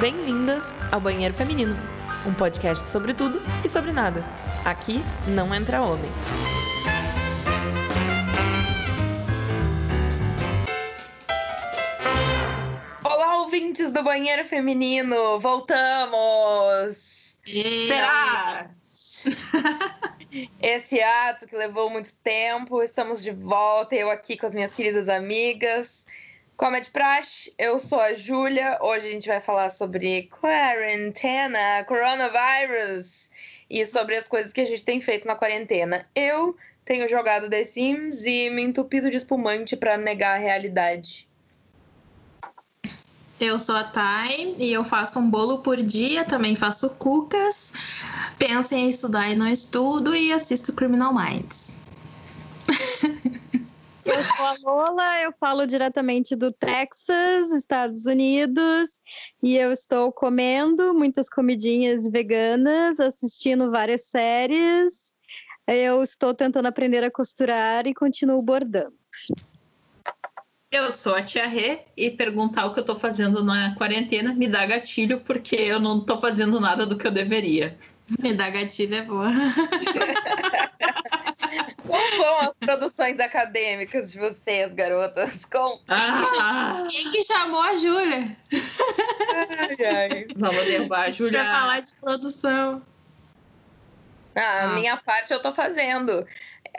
Bem-vindas ao Banheiro Feminino, um podcast sobre tudo e sobre nada. Aqui não entra homem. Olá, ouvintes do Banheiro Feminino! Voltamos! Será? Esse ato que levou muito tempo, estamos de volta, eu aqui com as minhas queridas amigas. Como é de praxe, eu sou a Júlia. Hoje a gente vai falar sobre quarentena, coronavírus e sobre as coisas que a gente tem feito na quarentena. Eu tenho jogado The Sims e me entupido de espumante para negar a realidade. Eu sou a Thay e eu faço um bolo por dia, também faço cucas. Penso em estudar e não estudo e assisto Criminal Minds. Eu sou a Lola, eu falo diretamente do Texas, Estados Unidos, e eu estou comendo muitas comidinhas veganas, assistindo várias séries. Eu estou tentando aprender a costurar e continuo bordando. Eu sou a Tia Rê e perguntar o que eu tô fazendo na quarentena me dá gatilho porque eu não tô fazendo nada do que eu deveria. Me dá gatilho é boa. Como vão as produções acadêmicas de vocês, garotas? Com... Ah. Quem que chamou a Júlia? Ai, ai. Vamos derrubar a Júlia. Pra falar de produção. Ah, a Ah. minha parte eu tô fazendo.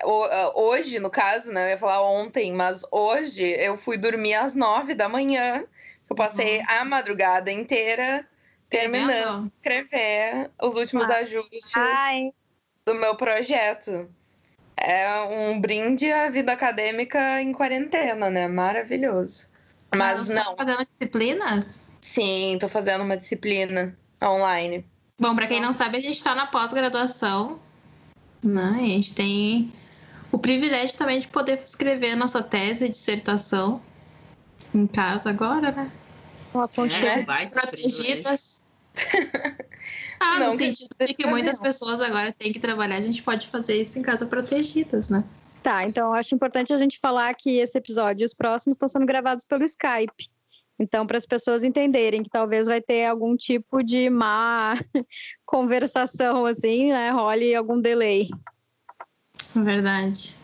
Ah, Hoje, no caso, né? Eu ia falar ontem, mas hoje eu fui dormir às nove da manhã. Eu passei a madrugada inteira terminando de escrever os últimos Ah. ajustes Ai, do meu projeto. É um brinde à vida acadêmica em quarentena, né? Maravilhoso. Mas Você não, Tá fazendo disciplinas? sim, tô fazendo uma disciplina online. Bom, pra quem não sabe, a gente tá na pós-graduação. Né? E a gente tem o privilégio também de poder escrever a nossa tese, dissertação em casa agora, né? uma pontinha. É, vai, Protegidas. ah, Não, no que- sentido de que muitas pessoas agora têm que trabalhar, a gente pode fazer isso em casa protegidas, né? Tá, então eu acho importante a gente falar que esse episódio e os próximos estão sendo gravados pelo Skype. Então, para as pessoas entenderem que talvez vai ter algum tipo de má conversação, assim, né? Role algum delay. Verdade.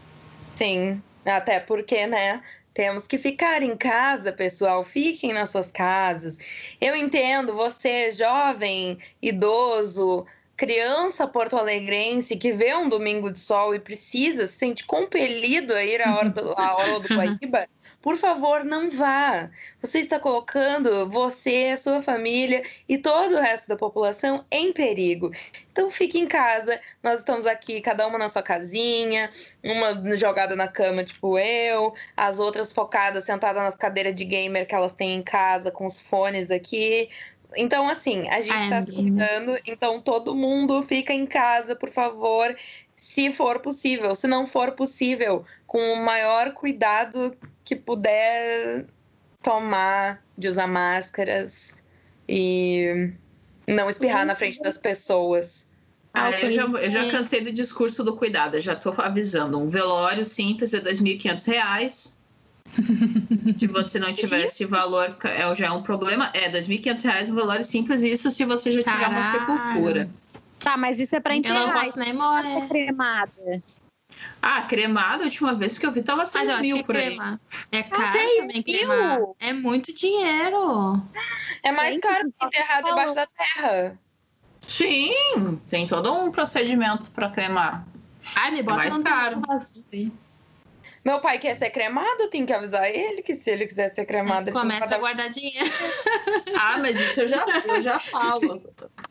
Sim, até porque, né? Temos que ficar em casa, pessoal. Fiquem nas suas casas. Eu entendo você, jovem, idoso, criança porto-alegrense que vê um domingo de sol e precisa, se sente compelido a ir à aula do Guaíba. Por favor, não vá. Você está colocando você, sua família e todo o resto da população em perigo. Então fique em casa. Nós estamos aqui, cada uma na sua casinha, uma jogada na cama, tipo eu, as outras focadas, sentadas nas cadeiras de gamer que elas têm em casa, com os fones aqui. Então, assim, a gente Ai, tá se cuidando, então todo mundo fica em casa, por favor, se for possível. Se não for possível, com o maior cuidado que puder tomar de usar máscaras e não espirrar na frente das pessoas. Ah, eu, já, eu já cansei do discurso do cuidado, eu já tô avisando. Um velório simples é 2.500 reais. Se você não tiver esse valor, é, já é um problema. É, 2.500 reais um velório simples, isso se você já tiver uma Caralho. sepultura. Tá, mas isso é para Eu não enterrar, posso nem isso morrer. é cremada. Ah, cremado, a última vez que eu vi tava Mas eu 6 acho mil que por aí. cremar. É caro seis também cremar. É muito dinheiro. É mais Gente, caro que enterrar debaixo da terra. Sim, tem todo um procedimento para cremar. Ai, me bota mais num caro. vazio aí. Meu pai quer ser cremado, tem que avisar ele que se ele quiser ser cremado, ele tem que Começa a dar- guardar dinheiro. Ah, mas isso eu já, eu já falo.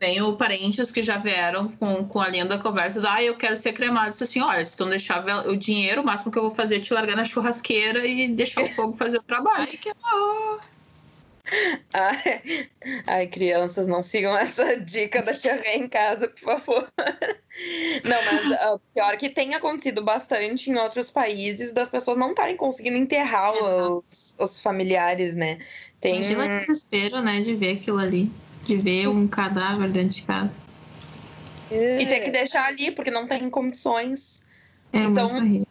Tenho parentes que já vieram com, com a linda conversa do, ah, eu quero ser cremado. Eu disse assim, olha, se tu não deixar o dinheiro, o máximo que eu vou fazer é te largar na churrasqueira e deixar o fogo fazer o trabalho. Ai, que horror. Ai, ai, crianças, não sigam essa dica da tia Rê em casa, por favor. Não, mas ah, pior que tem acontecido bastante em outros países das pessoas não estarem conseguindo enterrar os, os familiares, né? Tem. O desespero, né, de ver aquilo ali. De ver um cadáver dentro de casa. E ter que deixar ali, porque não tem condições. É Então, muito horrível.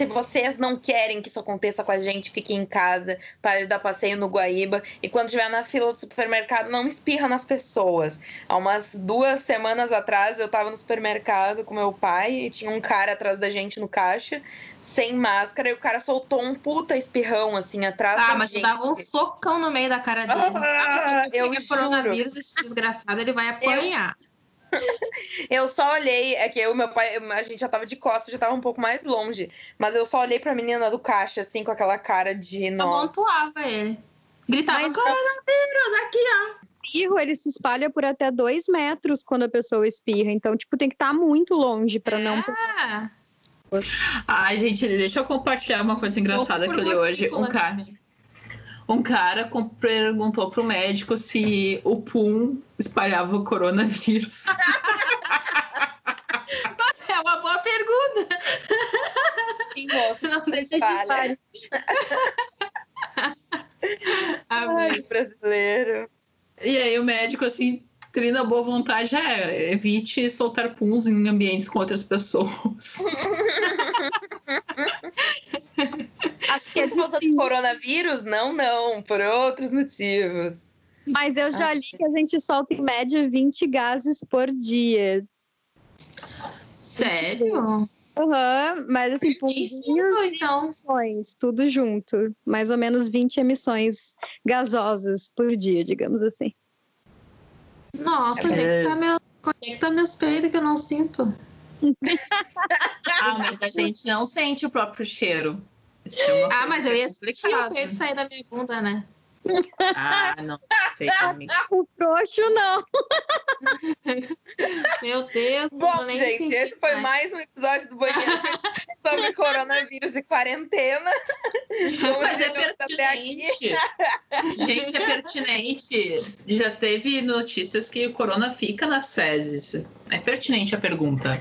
Se vocês não querem que isso aconteça com a gente, fiquem em casa, para de dar passeio no Guaíba. E quando estiver na fila do supermercado, não espirra nas pessoas. Há umas duas semanas atrás, eu tava no supermercado com meu pai e tinha um cara atrás da gente no caixa, sem máscara, e o cara soltou um puta espirrão, assim, atrás Ah, da mas tu gente. dava um socão no meio da cara dele. Ah, Ah, se eu pegar coronavírus, esse desgraçado, ele vai apanhar. Eu só olhei, é que eu, meu pai, a gente já tava de costas, já tava um pouco mais longe. Mas eu só olhei pra menina do caixa, assim, com aquela cara de Eu nossa. montuava ele. Gritava, Mas- coronavírus, aqui, ó. espirro, ele se espalha por até dois metros quando a pessoa espirra. Então, tipo, tem que estar muito longe para não. Ah, Ai, gente, deixa eu compartilhar uma coisa engraçada que eu li hoje. Um cara, também. Um cara perguntou pro médico se o pum espalhava o coronavírus. É uma boa pergunta. Sim, moça, Não deixa de espalha. Amei. Ai, brasileiro. E aí o médico, assim, trina boa vontade, é, evite soltar puns em ambientes com outras pessoas. Acho que é Por conta do difícil. coronavírus? Não, não, por outros motivos. Mas eu já li que a gente solta em média 20 gases por dia. Sério? Aham, mas assim, por Isso, dia, então. emissões, tudo junto. Mais ou menos 20 emissões gasosas por dia, digamos assim. Nossa, onde é que tá meu... Onde é que tá meus peidos que eu não sinto? Ah, mas a gente não sente o próprio cheiro. É Ah, mas eu ia sentir o peito sair da minha bunda, né? Ah, não sei, amiga. O frouxo não. Meu Deus. Bom, gente, esse foi mais. mais um episódio do banheiro sobre coronavírus e quarentena. Como Mas é chegamos até aqui. pertinente. Gente, é pertinente. Já teve notícias que o corona fica nas fezes. É pertinente a pergunta.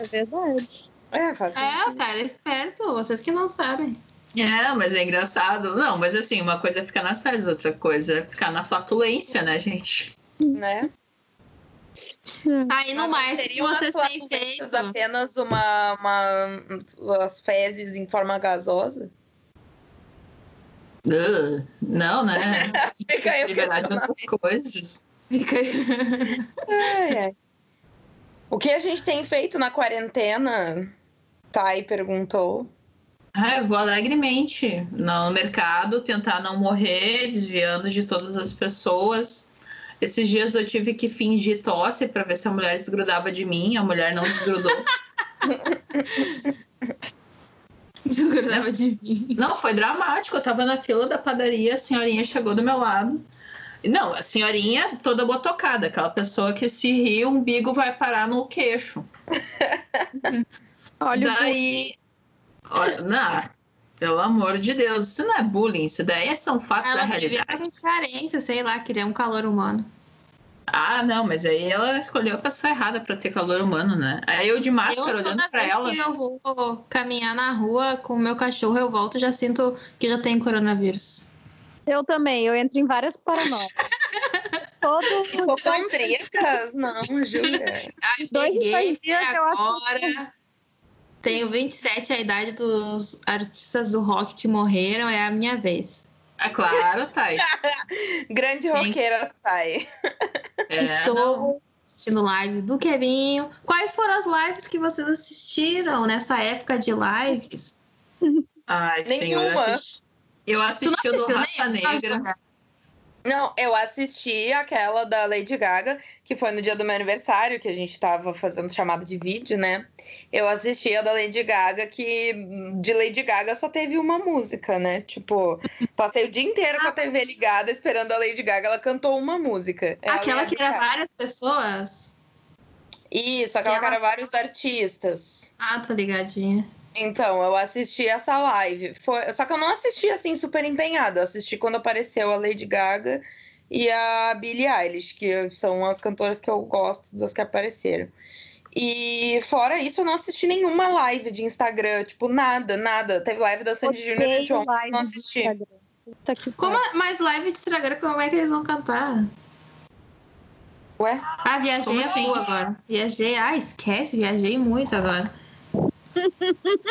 É verdade. É, faz É, cara é esperto. Vocês que não sabem. É, mas é engraçado. Não, mas assim, uma coisa é ficar nas fezes, outra coisa é ficar na flatulência, né, gente? né? Aí no mais, o que vocês têm feito? apenas uma, uma as fezes em forma gasosa? Uh, não, né? Fica aí o Liberar de questionamento. outras coisas. Fica aí. Ai, ai. O que a gente tem feito na quarentena? Thay perguntou. Ah, eu vou alegremente no mercado tentar não morrer, desviando de todas as pessoas. Esses dias eu tive que fingir tosse para ver se a mulher desgrudava de mim. A mulher não desgrudou. Desgrudava de mim. não, foi dramático. Eu tava na fila da padaria, a senhorinha chegou do meu lado. Não, a senhorinha toda botocada, aquela pessoa que se ri, o umbigo vai parar no queixo. Olha o Daí. Olha, não, pelo amor de Deus, isso não é bullying, isso daí são fatos da Ela devia realidade. ter carência, sei lá, queria um calor humano. Ah, não, mas aí ela escolheu a pessoa errada pra ter calor humano, né? Aí eu de máscara eu, olhando vez ela. que eu vou caminhar na rua com o meu cachorro, eu volto e já sinto que já tenho coronavírus. Eu também, eu entro em várias paranoias. Todo Hipocondríacas? Não, Júlia. Ai, Dois dias que eu agora. Tenho 27, a idade dos artistas do rock que morreram, é a minha vez. É claro, Thay. Grande roqueira, Thay. É, Estou não. assistindo live do Kevinho. Quais foram as lives que vocês assistiram nessa época de lives? Ai, senhor, Nenhuma. assisti. Eu assisti o do Raça? Negra. Não, eu assisti aquela da Lady Gaga, que foi no dia do meu aniversário, que a gente tava fazendo chamada de vídeo, né? Eu assisti a da Lady Gaga, que de Lady Gaga só teve uma música, né? Tipo, passei o dia inteiro com a TV ligada esperando a Lady Gaga, ela cantou uma música. Ela Aquela e que era várias pessoas? Isso, aquela que era vários artistas. Ah, tô ligadinha. Então, eu assisti essa live. Foi... Só que eu não assisti assim super empenhado. Eu assisti quando apareceu a Lady Gaga e a Billie Eilish, que são as cantoras que eu gosto das que apareceram. E fora isso, eu não assisti nenhuma live de Instagram, tipo, nada, nada. Teve live da Sandy Júnior e live não de assisti. Como mais live de Instagram, como é que eles vão cantar? Ué? Ah, viajei Como a assim? full agora. Viajei, ah, esquece, viajei muito agora.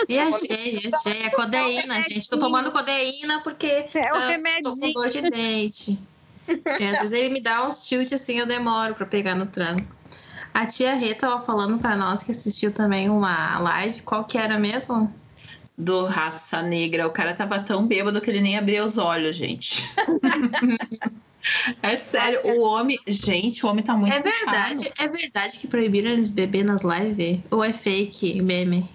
Viajei, viajei. É codeína, gente. Tô tomando codeína porque É o ah, tô com dor de dente. E às vezes ele me dá uns chute assim, eu demoro pra pegar no tranco. A tia Rê tava falando pra nós que assistiu também uma live. Qual que era mesmo? Do Raça Negra. O cara tava tão bêbado que ele nem abria os olhos, gente. é sério, o homem. Gente, o homem tá muito. É verdade, é verdade que proibiram eles beber nas lives? Ou é fake meme?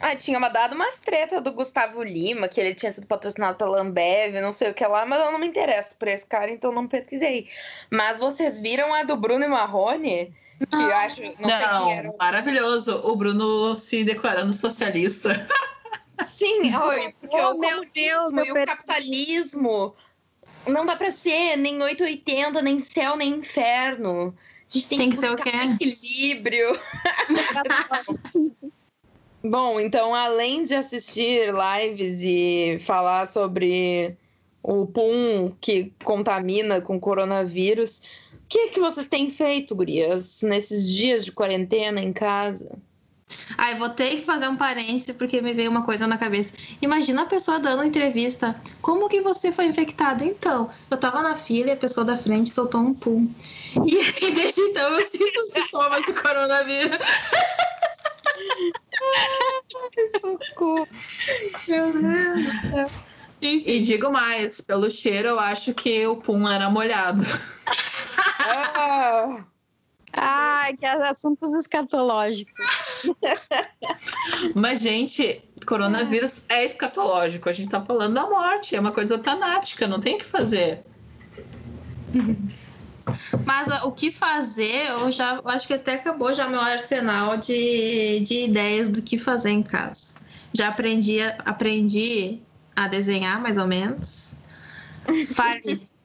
Ah, tinha dado umas treta do Gustavo Lima, que ele tinha sido patrocinado pela Ambev, não sei o que lá, mas eu não me interesso por esse cara, então não pesquisei. Mas vocês viram a do Bruno e Marrone? Que eu acho. Não, sei Não, quem era. o- maravilhoso. O Bruno se declarando socialista. Sim, oi, porque Oh, o meu Deus, comunismo e meu o capitalismo não dá pra ser nem 880, nem céu, nem inferno. A gente tem, Tem que, que ser o quê? equilíbrio. Bom, então, além de assistir lives e falar sobre o pum que contamina com coronavírus, o que, que vocês têm feito, gurias, nesses dias de quarentena em casa? Ai, vou ter que fazer um parênteses porque me veio uma coisa na cabeça. Imagina a pessoa dando entrevista. Como que você foi infectado? Então, eu tava na fila e a pessoa da frente soltou um pum. E desde então, eu sinto os sintomas do coronavírus. Meu Deus do céu. Enfim, E digo mais, pelo cheiro, eu acho que o pum era molhado. Ah, Ai, que assuntos escatológicos. Mas, gente, coronavírus é escatológico. A gente tá falando da morte, é uma coisa tanática, não tem o que fazer. Mas o que fazer, eu já eu acho que até acabou já meu arsenal de, de ideias do que fazer em casa. Já aprendi, a- aprendi a desenhar, mais ou menos. Fale.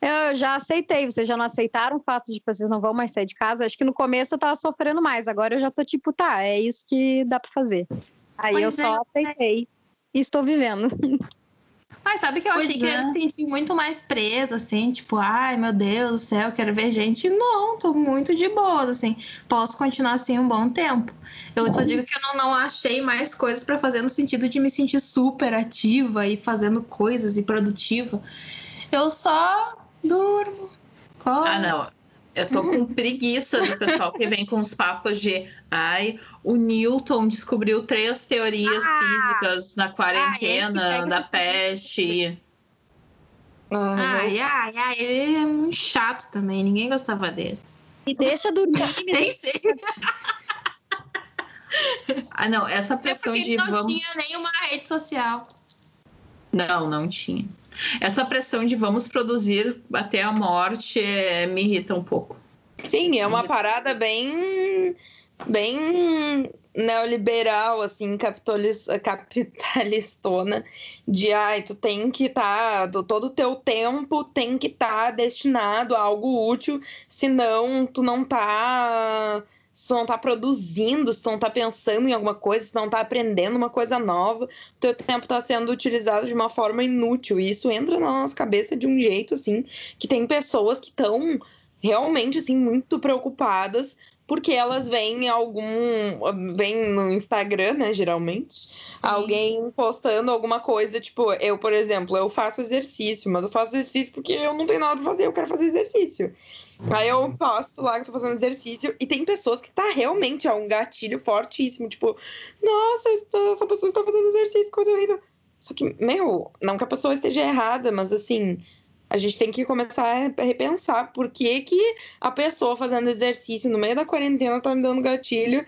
Eu já aceitei, vocês já não aceitaram o fato de que vocês não vão mais sair de casa? Acho que no começo eu tava sofrendo mais, agora eu já tô tipo, tá, é isso que dá pra fazer. Aí eu Pois é. só aceitei e estou vivendo. Mas sabe que eu Pois achei que é. ia me sentir muito mais presa, assim, tipo, ai meu Deus do céu, quero ver gente. Não, tô muito de boa, assim. Posso continuar assim um bom tempo. Eu só digo que eu não, não achei mais coisas pra fazer no sentido de me sentir super ativa e fazendo coisas e produtiva. Eu só durmo. Como. Ah, não. Eu tô com preguiça do pessoal que vem com os papos de ai, o Newton descobriu três teorias Ah! físicas na quarentena pega da peste. ah, Ai, ai, ai, ele é muito chato também, ninguém gostava dele. Me deixa dormir, Nem sei. Ah, não, essa É pressão porque de ele não vamos. tinha nenhuma rede social. Não, não tinha. Essa pressão de vamos produzir até a morte é, me irrita um pouco. Sim, é uma parada bem, bem neoliberal, assim, capitalis, capitalistona, de ai, tu tem que estar, todo o teu tempo tem que estar destinado a algo útil, senão tu não tá. Se tu não tá produzindo, se tu não tá pensando em alguma coisa, se tu não tá aprendendo uma coisa nova, o teu tempo tá sendo utilizado de uma forma inútil. E isso entra na nossa cabeça de um jeito, assim, que tem pessoas que estão realmente assim muito preocupadas porque elas veem algum vem no Instagram, né, geralmente, alguém postando alguma coisa, tipo, eu, por exemplo, eu faço exercício, mas eu faço exercício porque eu não tenho nada pra fazer, eu quero fazer exercício. Aí eu posto lá que eu tô fazendo exercício e tem pessoas que tá realmente é um gatilho fortíssimo, tipo, nossa, essa- essa pessoa está fazendo exercício, coisa horrível. Só que, meu, não que a pessoa esteja errada, mas assim, a gente tem que começar a repensar por que, que a pessoa fazendo exercício no meio da quarentena tá me dando gatilho.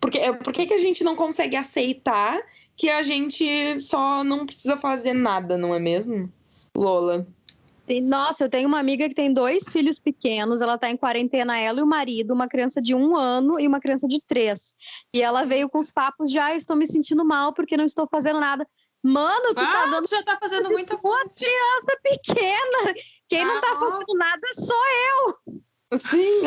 Porque, por que, que a gente não consegue aceitar que a gente só não precisa fazer nada, não é mesmo? Lola. Nossa, eu tenho uma amiga que tem dois filhos pequenos, ela tá em quarentena, ela e o marido, uma criança de um ano e uma criança de três. E ela veio com os papos de, ah, estou me sentindo mal porque não estou fazendo nada. Mano, tu tá Ah, dando tu já tá fazendo muita coisa. crianças pequenas. Quem não tá Ah, fazendo nada sou Sim.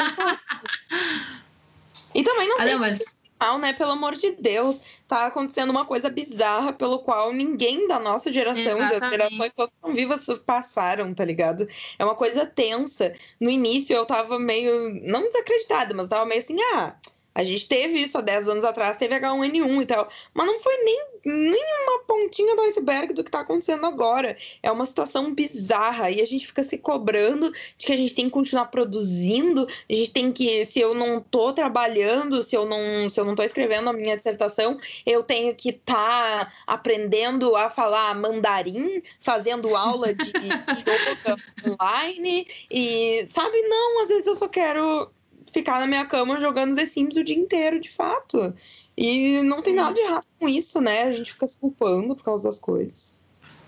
e também não Ah, tem não, mas mal, né? Pelo amor de Deus. Tá acontecendo uma coisa bizarra pelo qual ninguém da nossa geração, das gerações todas que estão vivas, passaram, tá ligado? É uma coisa tensa. No início eu tava meio, não desacreditada, mas tava meio assim, ah, A gente teve isso há 10 anos atrás, teve H1N1 e tal, mas não foi nem, nem uma pontinha do iceberg do que está acontecendo agora. É uma situação bizarra e a gente fica se cobrando de que a gente tem que continuar produzindo, a gente tem que, se eu não estou trabalhando, se eu não, se eu não estou escrevendo a minha dissertação, eu tenho que estar tá aprendendo a falar mandarim, fazendo aula de yoga online e sabe, não, às vezes eu só quero ficar na minha cama jogando The Sims o dia inteiro, de fato. E não tem nada de errado com isso, né? A gente fica se culpando por causa das coisas.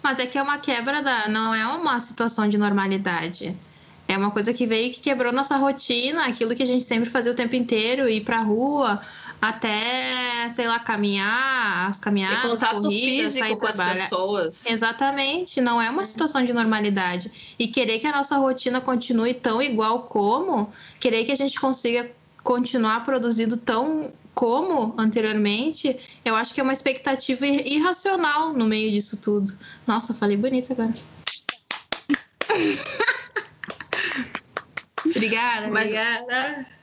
Mas é que é uma quebra da. Não é uma situação de normalidade. É uma coisa que veio que quebrou nossa rotina, aquilo que a gente sempre fazia o tempo inteiro, ir pra rua, até, sei lá, caminhar, as caminhadas, contato corridas, físico sair com as trabalhar. pessoas. Exatamente, não é uma situação de normalidade. E querer que a nossa rotina continue tão igual como, querer que a gente consiga continuar produzindo tão como anteriormente, eu acho que é uma expectativa ir- irracional no meio disso tudo. Nossa, falei bonito agora. obrigada, Mas- obrigada.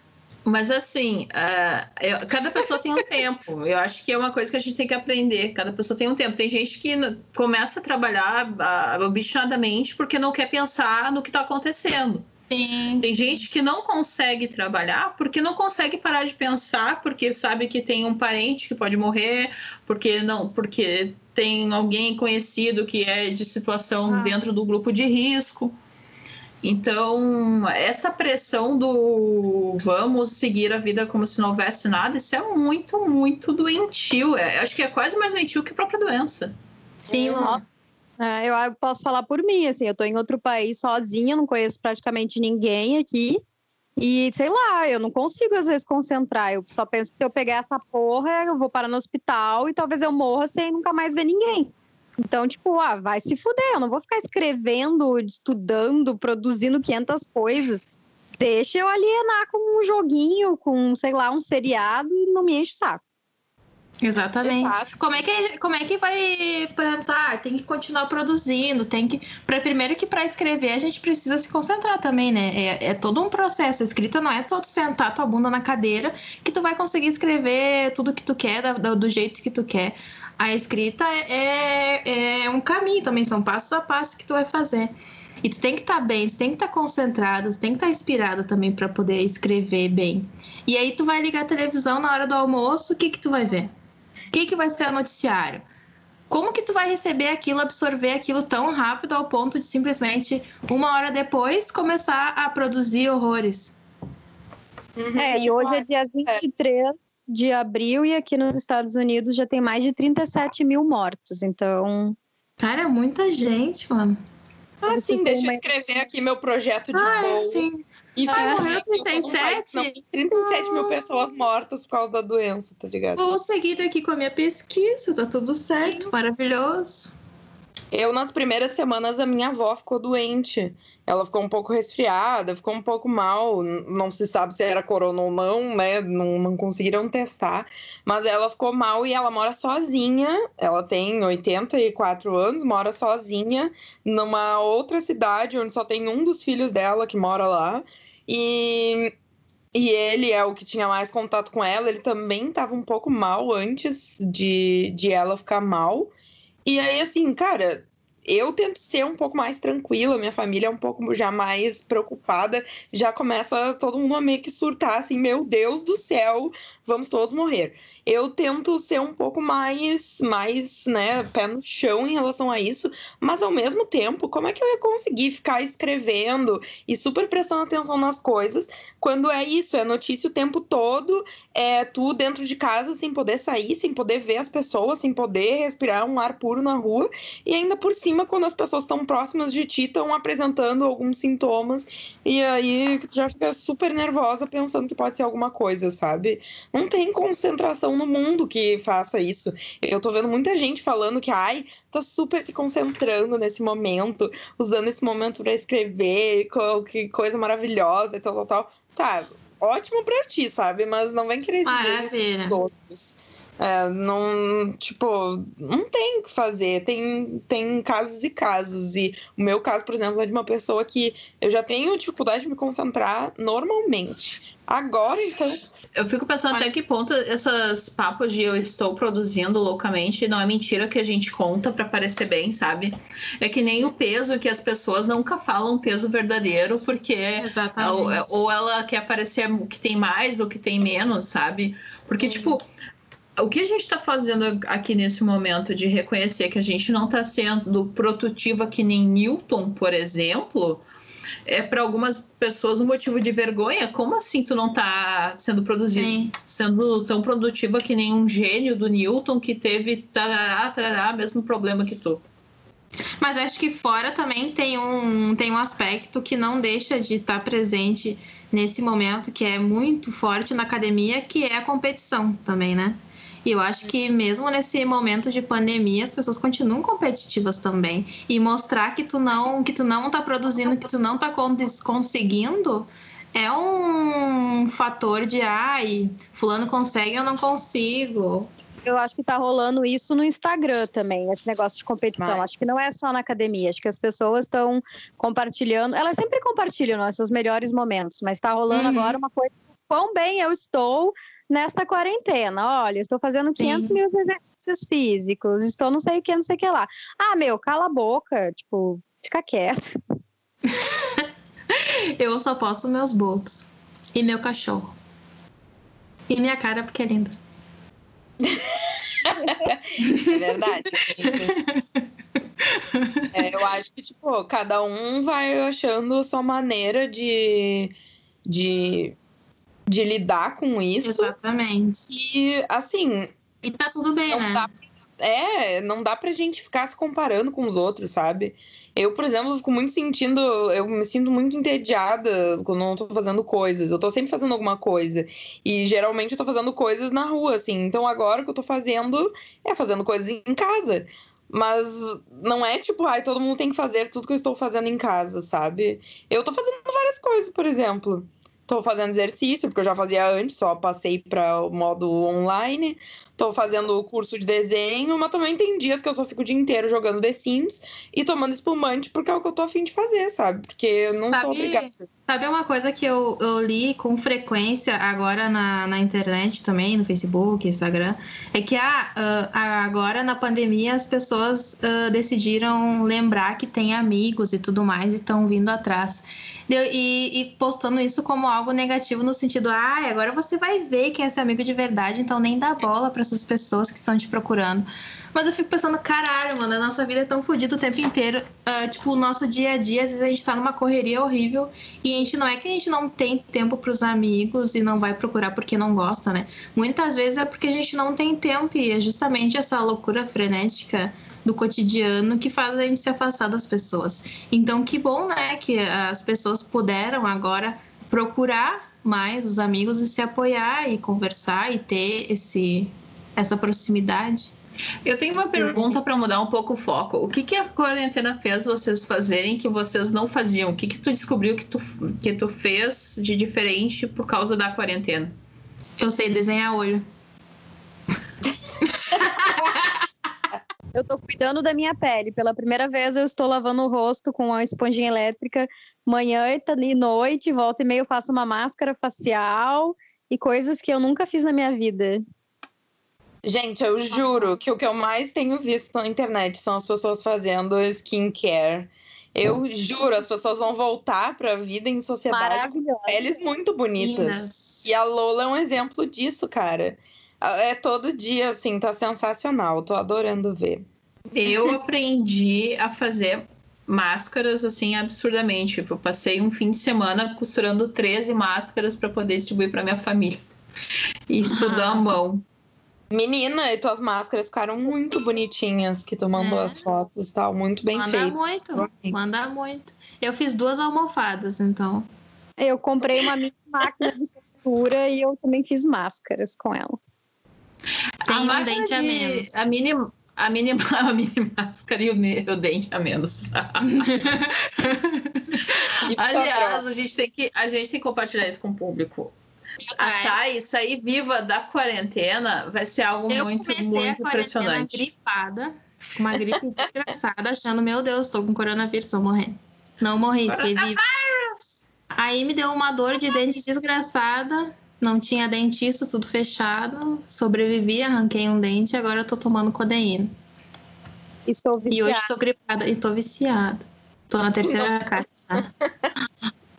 Mas assim, ah, eu- cada pessoa tem um tempo. Eu acho que é uma coisa que a gente tem que aprender. Cada pessoa tem um tempo. Tem gente que começa a trabalhar ah, obstinadamente porque não quer pensar no que está acontecendo. Sim. Tem gente que não consegue trabalhar porque não consegue parar de pensar, porque sabe que tem um parente que pode morrer, porque não, porque tem alguém conhecido que é de situação Ah. dentro do grupo de risco. Então, essa pressão do vamos seguir a vida como se não houvesse nada, isso é muito, muito doentio. É, acho que é quase mais doentio que a própria doença. Sim. É, eu eu posso falar por mim, assim, eu tô em outro país sozinha, não conheço praticamente ninguém aqui. E sei lá, eu não consigo às vezes concentrar. Eu só penso que se eu pegar essa porra, eu vou parar no hospital e talvez eu morra sem nunca mais ver ninguém. Então, tipo, ah, vai se fuder, eu não vou ficar escrevendo, estudando, produzindo 500 coisas. Deixa eu alienar com um joguinho, com, sei lá, um seriado e não me enche o saco. Exatamente. Exato. Como é que como é que vai pensar? Tem que continuar produzindo, tem que para primeiro que para escrever a gente precisa se concentrar também, né? É, é todo um processo. A escrita não é só tu sentar tua bunda na cadeira que tu vai conseguir escrever tudo que tu quer da- da- do jeito que tu quer. A escrita é, é, é um caminho também, são passos a passos que tu vai fazer. E tu tem que estar bem, tu tem que estar concentrado, tu tem que estar inspirado também para poder escrever bem. E aí tu vai ligar a televisão na hora do almoço, o que que tu vai ver? O que, que vai ser o noticiário? Como que tu vai receber aquilo, absorver aquilo tão rápido ao ponto de simplesmente uma hora depois começar a produzir horrores? É, e hoje é dia 23 de abril e aqui nos Estados Unidos já tem mais de 37 mil mortos. Então, Cara, é muita gente, mano. Ah, Você sim, deixa eu escrever aqui meu projeto de Ah, voo. sim. E Ah, tô num 37? país- Não, tem 37 mil pessoas mortas por causa da doença, tá ligado? Vou seguir aqui com a minha pesquisa, tá tudo certo, maravilhoso. Eu, nas primeiras semanas, a minha avó ficou doente. Ela ficou um pouco resfriada, ficou um pouco mal. Não se sabe se era corona ou não, né? Não, não conseguiram testar. Mas ela ficou mal e ela mora sozinha. Ela tem 84 anos, mora sozinha numa outra cidade onde só tem um dos filhos dela que mora lá. E, e ele é o que tinha mais contato com ela. Ele também estava um pouco mal antes de, de ela ficar mal. E aí, assim, cara, eu tento ser um pouco mais tranquila, minha família é um pouco já mais preocupada, já começa todo mundo a meio que surtar, assim, meu Deus do céu, vamos todos morrer. Eu tento ser um pouco mais, mais, né, pé no chão em relação a isso, mas ao mesmo tempo, como é que eu ia conseguir ficar escrevendo e super prestando atenção nas coisas quando é isso, é notícia o tempo todo, é tu dentro de casa sem poder sair, sem poder ver as pessoas, sem poder respirar um ar puro na rua, e ainda por cima, quando as pessoas estão próximas de ti, estão apresentando alguns sintomas, e aí tu já fica super nervosa pensando que pode ser alguma coisa, sabe? Não tem concentração no mundo que faça isso. Eu tô vendo muita gente falando que, ai, tô super se concentrando nesse momento, usando esse momento para escrever, que coisa maravilhosa e tal, tal, tal. Tá, ótimo pra ti, sabe? Mas não vem querer dizer outros. É, não, tipo, não tem o que fazer. Tem, tem casos e casos. E o meu caso, por exemplo, é de uma pessoa que eu já tenho dificuldade de me concentrar normalmente. Agora, então. Eu fico pensando até que ponto essas papos de eu estou produzindo loucamente não é mentira que a gente conta para parecer bem, sabe? É que nem o peso que as pessoas nunca falam peso verdadeiro, porque Exatamente. ou, ou ela quer parecer que tem mais ou que tem menos, sabe? Porque, tipo, o que a gente está fazendo aqui nesse momento de reconhecer que a gente não está sendo produtiva que nem Newton, por exemplo, é para algumas pessoas um motivo de vergonha. Como assim tu não está sendo produzido, Sim. sendo tão produtiva que nem um gênio do Newton que teve tarará, tarará, mesmo problema que tu? Mas acho que fora também tem um, tem um aspecto que não deixa de estar presente nesse momento, que é muito forte na academia, que é a competição também, né? E eu acho que mesmo nesse momento de pandemia, as pessoas continuam competitivas também. E mostrar que tu não, que tu não tá produzindo, que tu não tá con- conseguindo, é um fator de ai, fulano consegue, eu não consigo. Eu acho que tá rolando isso no Instagram também, esse negócio de competição. Vai. Acho que não é só na academia, acho que as pessoas estão compartilhando. Elas sempre compartilham né, seus melhores momentos, mas tá rolando Uhum. agora uma coisa. Quão bem eu estou nesta quarentena. Olha, estou fazendo 500 Sim. mil exercícios físicos, estou não sei o que, não sei o que lá. Ah, meu, cala a boca, tipo, fica quieto. Eu só posto meus bolos. E meu cachorro. E minha cara, porque é linda. É verdade. É, eu acho que, tipo, cada um vai achando a sua maneira de, de, de lidar com isso. Exatamente. E, assim, E tá tudo bem, né? dá, é, não dá pra gente ficar se comparando com os outros, sabe? Eu, por exemplo, fico muito sentindo, eu me sinto muito entediada quando não tô fazendo coisas. Eu tô sempre fazendo alguma coisa. E geralmente eu tô fazendo coisas na rua, assim. Então agora o que eu tô fazendo é fazendo coisas em casa. Mas não é tipo, ai, todo mundo tem que fazer tudo que eu estou fazendo em casa, sabe? Eu tô fazendo várias coisas, por exemplo. Tô fazendo exercício, porque eu já fazia antes, só passei para o modo online. Tô fazendo o curso de desenho, mas também tem dias que eu só fico o dia inteiro jogando The Sims e tomando espumante, porque é o que eu tô afim de fazer, sabe? Porque eu não Sabe- sou obrigada. Sabe uma coisa que eu, eu li com frequência agora na, na internet também, no Facebook, Instagram, é que ah, agora na pandemia as pessoas ah, decidiram lembrar que tem amigos e tudo mais e estão vindo atrás. E, e postando isso como algo negativo no sentido, ah, agora você vai ver quem é seu amigo de verdade, então nem dá bola para essas pessoas que estão te procurando. Mas eu fico pensando, caralho, mano, a nossa vida é tão fodida o tempo inteiro. Ah, tipo, o nosso dia a dia, às vezes a gente tá numa correria horrível e a gente não é que a gente não tem tempo pros amigos e não vai procurar porque não gosta, né? Muitas vezes é porque a gente não tem tempo e é justamente essa loucura frenética do cotidiano que faz a gente se afastar das pessoas. Então, que bom, né, que as pessoas puderam agora procurar mais os amigos e se apoiar e conversar e ter esse essa proximidade. Eu tenho uma pergunta para mudar um pouco o foco. O que, que a quarentena fez vocês fazerem que vocês não faziam? O que, que tu descobriu que tu, que tu fez de diferente por causa da quarentena? Eu sei desenhar olho. Eu tô cuidando da minha pele. Pela primeira vez eu estou lavando o rosto com uma esponjinha elétrica manhã e e noite, volta e meia eu faço uma máscara facial e coisas que eu nunca fiz na minha vida. Gente, eu juro que o que eu mais tenho visto na internet são as pessoas fazendo skincare. Eu juro, as pessoas vão voltar pra vida em sociedade com Maravilhosa. peles muito bonitas. Lindas. E a Lola é um exemplo disso, cara. É todo dia, assim, tá sensacional. Tô adorando ver. Eu aprendi a fazer máscaras assim absurdamente. Tipo, eu passei um fim de semana costurando 13 máscaras para poder distribuir para minha família. E tudo à mão. Menina, e tuas máscaras ficaram muito bonitinhas, que tu mandou É. as fotos e tal, muito bem Manda feitas. muito, Amei. manda muito. Eu fiz duas almofadas, então. Eu comprei uma mini máquina de costura e eu também fiz máscaras com ela. Tem um máquina dente a de- menos. A mini, a mini, a mini máscara e o, o dente a menos. Aliás, a gente, tem que, a gente tem que compartilhar isso com o público. Achar e sair viva da quarentena vai ser algo Eu muito, comecei a muito quarentena impressionante. gripada, com uma gripe desgraçada, achando, meu Deus, tô com coronavírus, tô morrendo. Não morri, fiquei viva. Aí me deu uma dor de dente desgraçada, não tinha dentista, tudo fechado. Sobrevivi, arranquei um dente, agora eu tô tomando codeína. Estou E viciada. hoje tô gripada e tô viciada. Tô na terceira caixa.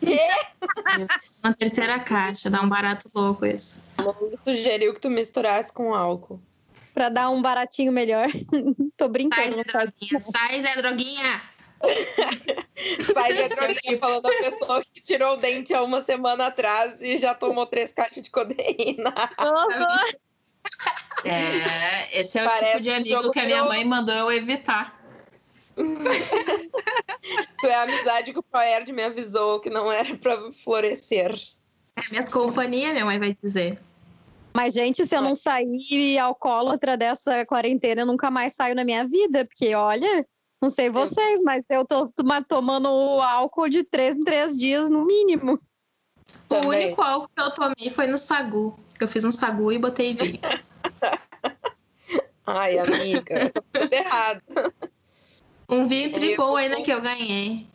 tô na terceira caixa, dá um barato louco isso. Me sugeriu que tu misturasse com álcool. Pra dar um baratinho melhor. Tô Sai, brincando. Zé não faz Droguinha, sai, Zé Droguinha! Sai da droguinha falando a pessoa que tirou o dente há uma semana atrás e já tomou três caixas de codeína. Aham. É, esse é o Parece tipo de amigo que a minha mãe mandou eu evitar. Tu é a amizade que o Proerd me avisou que não era pra florescer. É minhas companhias, minha mãe vai dizer. Mas, gente, se eu não sair alcoólatra dessa quarentena, eu nunca mais saio na minha vida. Porque, olha, não sei vocês, mas eu tô toma- tomando álcool de três em três dias, no mínimo. O Também. único álcool que eu tomei foi no sagu. Eu fiz um sagu e botei vinho. Ai, amiga, eu tô tudo errado. Um vinho tripou ainda que eu ganhei.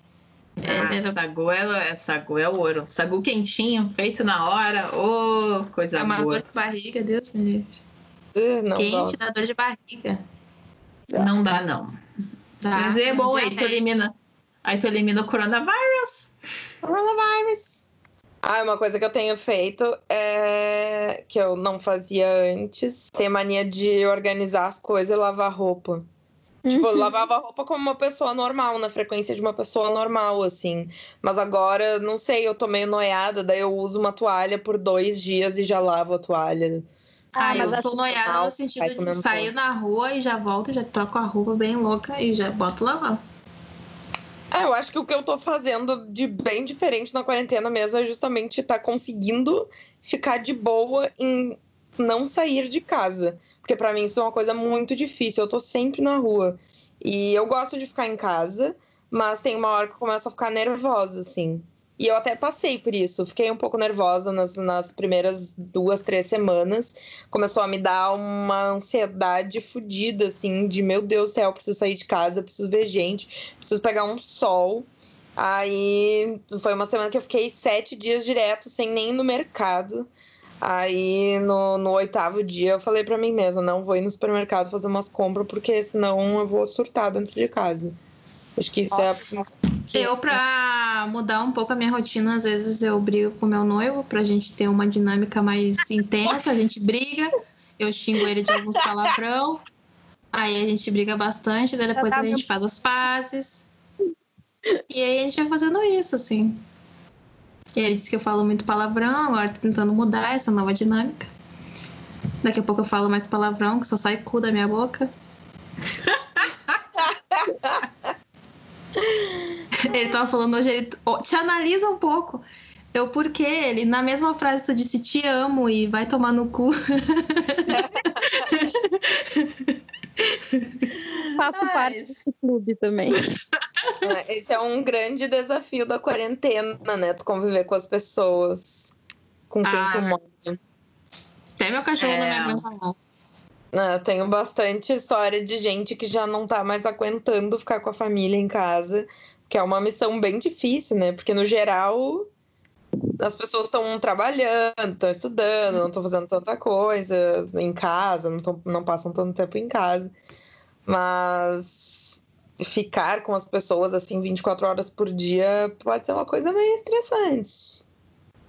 Ah, É, sagu, é, sagu é ouro. Sagu quentinho, feito na hora. Ô, coisa é uma boa. dor de barriga, Deus me livre. Uh, Não Quente gosto. dá dor de barriga. Não dá, não. Dá. Mas é bom, aí tu elimina. Aí tu elimina o coronavírus. Coronavirus. Ah, uma coisa que eu tenho feito é que eu não fazia antes. Ter mania de organizar as coisas e lavar roupa. Tipo, eu Uhum. lavava roupa como uma pessoa normal, na frequência de uma pessoa normal, assim. Mas agora, não sei, eu tô meio noiada, daí eu uso uma toalha por dois dias e já lavo a toalha. Ah, Ah, eu tô noiada no sentido de sair na rua e já volto, já troco a roupa bem louca e já boto lavar. Ah, eu acho que o que eu tô fazendo de bem diferente na quarentena mesmo é justamente estar conseguindo ficar de boa em não sair de casa. Porque pra mim isso é uma coisa muito difícil. Eu tô sempre na rua. E eu gosto de ficar em casa, mas tem uma hora que eu começo a ficar nervosa, assim. E eu até passei por isso. Fiquei um pouco nervosa nas, nas primeiras duas, três semanas. Começou a me dar uma ansiedade fodida, assim, de meu Deus do céu, preciso sair de casa, preciso ver gente, preciso pegar um sol. Aí foi uma semana que eu fiquei sete dias direto, sem nem ir no mercado. Aí no, no oitavo dia eu falei pra mim mesma, não vou ir no supermercado fazer umas compras, porque senão eu vou surtar dentro de casa. Acho que isso é. Eu, pra mudar um pouco a minha rotina, às vezes eu brigo com meu noivo pra gente ter uma dinâmica mais intensa. A gente briga, eu xingo ele de alguns palavrão. Aí a gente briga bastante, daí depois a gente faz as pazes. E aí a gente vai fazendo isso, assim. E ele disse que eu falo muito palavrão, agora tô tentando mudar essa nova dinâmica. Daqui a pouco eu falo mais palavrão, que só sai cu da minha boca. Ele tava falando hoje, ele te analisa um pouco. Eu, por quê? Ele, na mesma frase, tu disse te amo e vai tomar no cu. Faço parte desse clube também. É, Esse é um grande desafio da quarentena, né? Tu conviver com as pessoas com quem Ah, tu é mora. Até meu cachorro não me É. aguenta não. É, Eu tenho bastante história de gente que já não tá mais aguentando ficar com a família em casa, que é uma missão bem difícil, né? Porque no geral as pessoas estão trabalhando, estão estudando, não estão fazendo tanta coisa em casa, não, tão- não passam tanto tempo em casa. Mas ficar com as pessoas assim 24 horas por dia pode ser uma coisa meio estressante.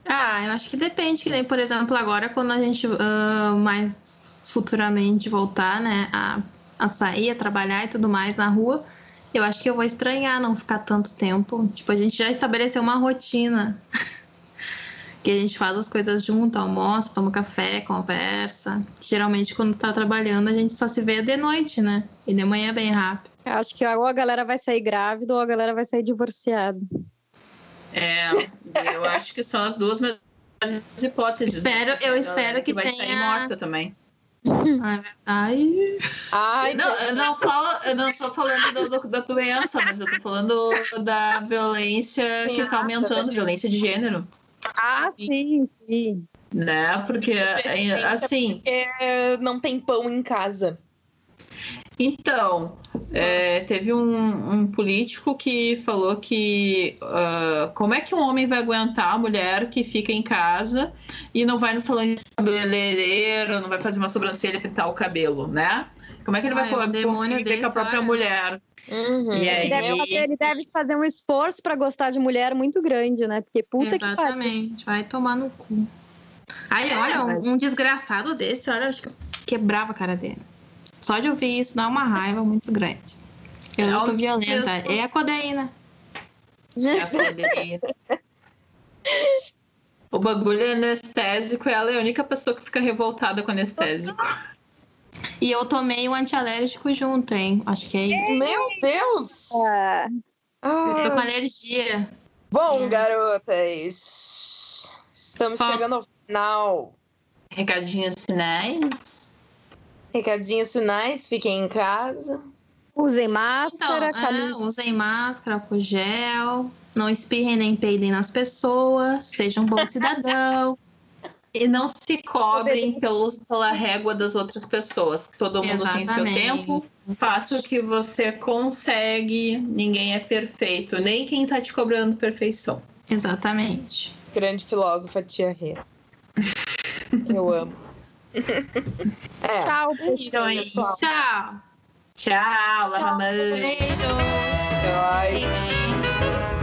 Ah, eu acho que depende, que nem, por exemplo, agora quando a gente ah, mais futuramente voltar, né, a, a sair, a trabalhar e tudo mais na rua, eu acho que eu vou estranhar não ficar tanto tempo. Tipo, a gente já estabeleceu uma rotina. que a gente faz as coisas junto, almoça, toma café, conversa. Geralmente, quando tá trabalhando, a gente só se vê de noite, né? E de manhã é bem rápido. Eu acho que ou a galera vai sair grávida ou a galera vai sair divorciada. É, eu acho que são as duas melhores hipóteses. Espero- eu espero que vai sair tenha- morta também. Ah, é verdade. Ai, Não, eu não falo, eu não tô falando do- do- da doença, mas eu tô falando da violência que tá aumentando, violência de gênero. Ah, sim, sim. né? Porque, assim. Porque não tem pão em casa. Então, é, teve um, um, político que falou que uh, como é que um homem vai aguentar a mulher que fica em casa e não vai no salão de cabeleireiro, não vai fazer uma sobrancelha e pintar o cabelo, né? Como é que ele vai poder conseguir ver com a própria mulher? Uhum. E aí... ele, deve fazer, ele deve fazer um esforço para gostar de mulher muito grande, né? Porque puta Exatamente. que Exatamente, vai tomar no cu. Aí, olha, um, um desgraçado desse, olha, acho que quebrava a cara dele. Só de ouvir isso dá uma raiva muito grande. Eu é tô violenta. É a codeína. É a codeína. o bagulho é anestésico ela é a única pessoa que fica revoltada com anestésico. E eu tomei o um antialérgico junto, hein? Acho que é isso. Meu Deus! É. Eu tô com alergia. Bom, é. garotas, estamos chegando ao final. Recadinhos finais. Recadinhos finais, fiquem em casa. Usem máscara, então, é, usem máscara, álcool gel, não espirrem nem peidem nas pessoas, sejam um bom cidadão. E não se cobrem pelo, pela régua das outras pessoas. Todo mundo Exatamente. tem seu tempo. Faça o que você consegue. Ninguém é perfeito. Nem quem tá te cobrando perfeição. Exatamente. Grande filósofa Tia Rê. Eu amo. É. Tchau, então é pessoal. Tchau. Tchau, Lava Beijo. Bye.